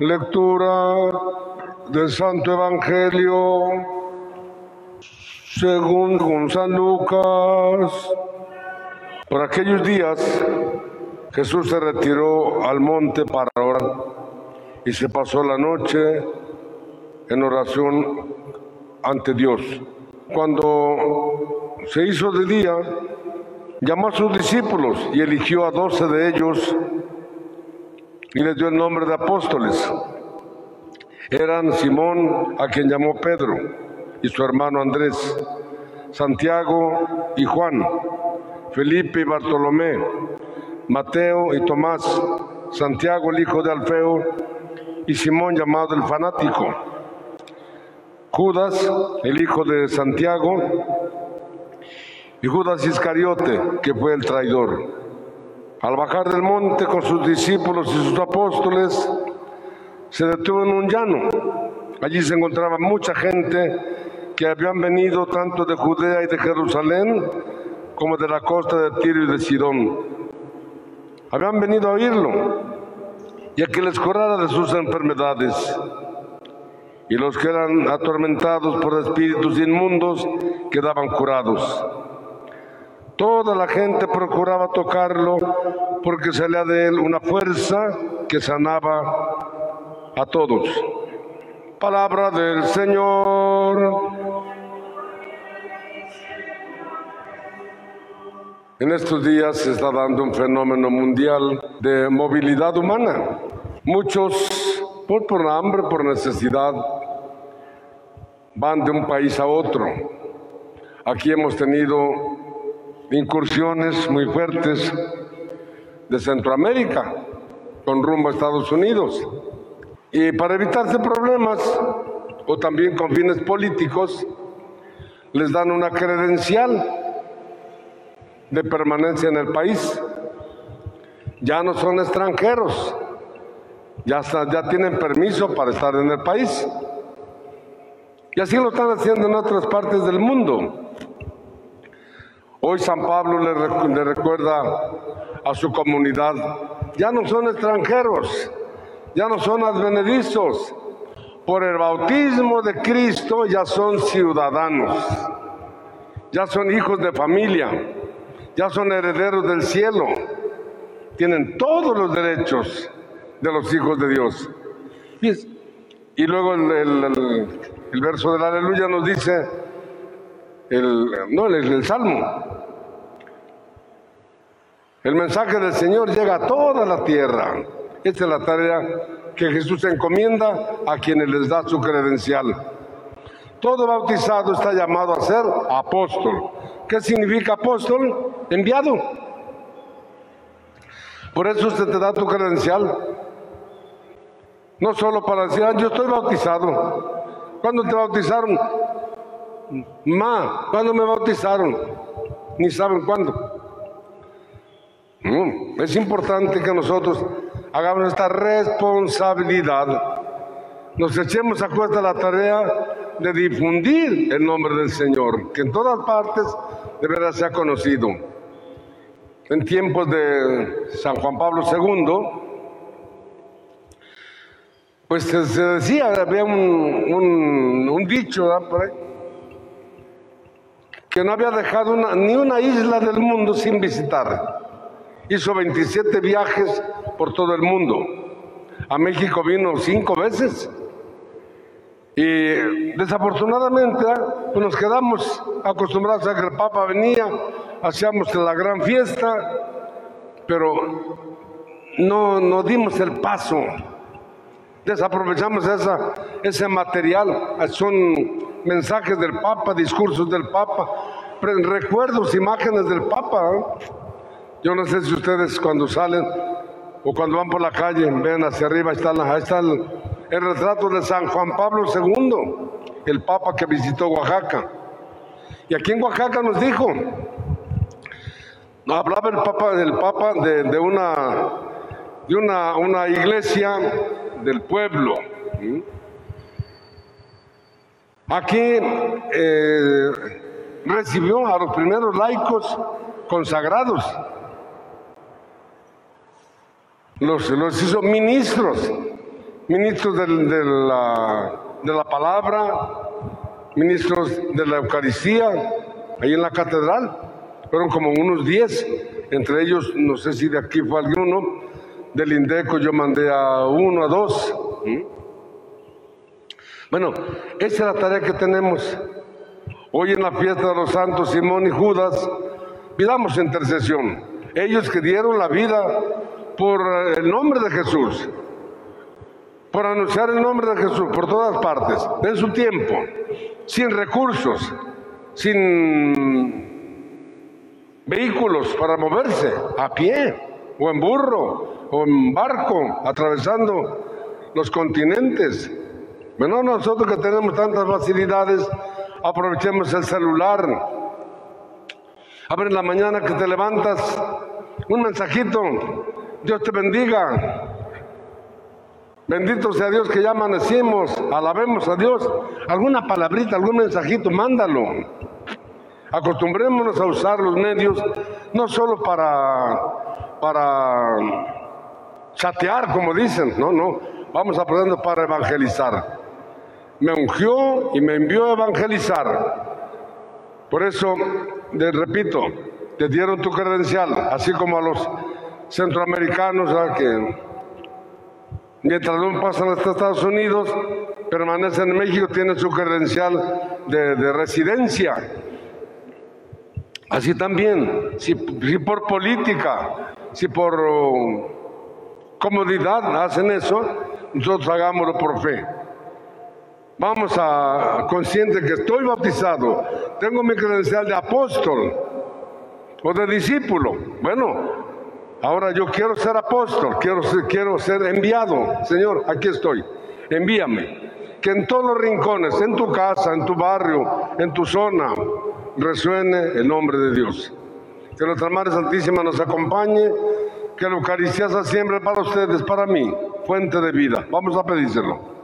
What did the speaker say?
Lectura del Santo Evangelio según San Lucas. Por aquellos días Jesús se retiró al monte para orar y se pasó la noche en oración ante Dios. Cuando se hizo de día, llamó a sus discípulos y eligió a doce de ellos y les dio el nombre de apóstoles. Eran Simón, a quien llamó Pedro, y su hermano Andrés, Santiago y Juan, Felipe y Bartolomé, Mateo y Tomás, Santiago el hijo de Alfeo y Simón llamado el fanático, Judas el hijo de Santiago y Judas Iscariote que fue el traidor. Al bajar del monte con sus discípulos y sus apóstoles, se detuvo en un llano. Allí se encontraba mucha gente que habían venido tanto de Judea y de Jerusalén como de la costa de Tiro y de Sidón. Habían venido a oírlo y a que les curara de sus enfermedades. Y los que eran atormentados por espíritus inmundos quedaban curados. Toda la gente procuraba tocarlo porque salía de él una fuerza que sanaba a todos. Palabra del Señor. En estos días se está dando un fenómeno mundial de movilidad humana. Muchos, por, por hambre, por necesidad, van de un país a otro. Aquí hemos tenido incursiones muy fuertes de Centroamérica con rumbo a Estados Unidos. Y para evitarse problemas o también con fines políticos, les dan una credencial de permanencia en el país. Ya no son extranjeros, ya, ya tienen permiso para estar en el país. Y así lo están haciendo en otras partes del mundo. Hoy San Pablo le, recuerda a su comunidad, ya no son extranjeros, ya no son advenedizos, por el bautismo de Cristo ya son ciudadanos, ya son hijos de familia, ya son herederos del cielo, tienen todos los derechos de los hijos de Dios. Y, luego el, verso del aleluya nos dice, el, no, el, el Salmo. El mensaje del Señor llega a toda la tierra. Esta es la tarea que Jesús encomienda a quienes les da su credencial. Todo bautizado está llamado a ser apóstol. ¿Qué significa apóstol? Enviado. Por eso usted te da tu credencial. No solo para decir, ah, yo estoy bautizado. ¿Cuándo te bautizaron? Ma, ¿cuándo me bautizaron? Ni saben cuándo. es importante que nosotros hagamos esta responsabilidad. Nos echemos a cuesta la tarea de difundir el nombre del Señor, que en todas partes de verdad sea conocido. En tiempos de San Juan Pablo II, pues se, decía, había un, dicho por ahí, que no había dejado ni una isla del mundo sin visitar. Hizo 27 viajes por todo el mundo. A México vino cinco veces. Y desafortunadamente ¿eh? pues nos quedamos acostumbrados a que el Papa venía, hacíamos la gran fiesta, pero no, no dimos el paso. Desaprovechamos esa, ese material. Son mensajes del Papa, discursos del Papa, recuerdos, imágenes del Papa. ¿eh? Yo no sé si ustedes cuando salen o cuando van por la calle, ven hacia arriba, está, ahí está el, retrato de San Juan Pablo II, el Papa que visitó Oaxaca. Y aquí en Oaxaca nos dijo, hablaba el Papa del Papa de, una de una, una iglesia del pueblo. Aquí eh, recibió a los primeros laicos consagrados. Los, los hizo ministros ministros de, la, de la palabra, ministros de la Eucaristía, ahí en la catedral. Fueron como unos 10, entre ellos, no sé si de aquí fue alguno, del INDECO yo mandé a uno, a dos. Bueno, esa es la tarea que tenemos. Hoy en la fiesta de los santos Simón y Judas, pidamos intercesión. Ellos que dieron la vida por el nombre de Jesús, por anunciar el nombre de Jesús por todas partes, en su tiempo, sin recursos, sin vehículos para moverse, a pie, o en burro, o en barco, atravesando los continentes. Bueno, nosotros que tenemos tantas facilidades, aprovechemos el celular. A ver, en la mañana que te levantas, un mensajito, Dios te bendiga. Bendito sea Dios que ya amanecimos, alabemos a Dios. Alguna palabrita, algún mensajito, mándalo. Acostumbrémonos a usar los medios no solo para, para chatear, como dicen, no, no, vamos aprendiendo para evangelizar. Me ungió y me envió a evangelizar. Por eso, les repito, te dieron tu credencial, así como a los centroamericanos que mientras no pasan hasta Estados Unidos, permanecen en México, tienen su credencial de, de residencia. Así también, si, por política, si por oh, comodidad hacen eso, nosotros hagámoslo por fe. Vamos a consciente que estoy bautizado, tengo mi credencial de apóstol o de discípulo. Bueno, ahora yo quiero ser apóstol, quiero ser, quiero ser enviado. Señor, aquí estoy, envíame. Que en todos los rincones, en tu casa, en tu barrio, en tu zona, resuene el nombre de Dios. Que nuestra Madre Santísima nos acompañe, que la Eucaristía sea siempre para ustedes, para mí, fuente de vida. Vamos a pedírselo.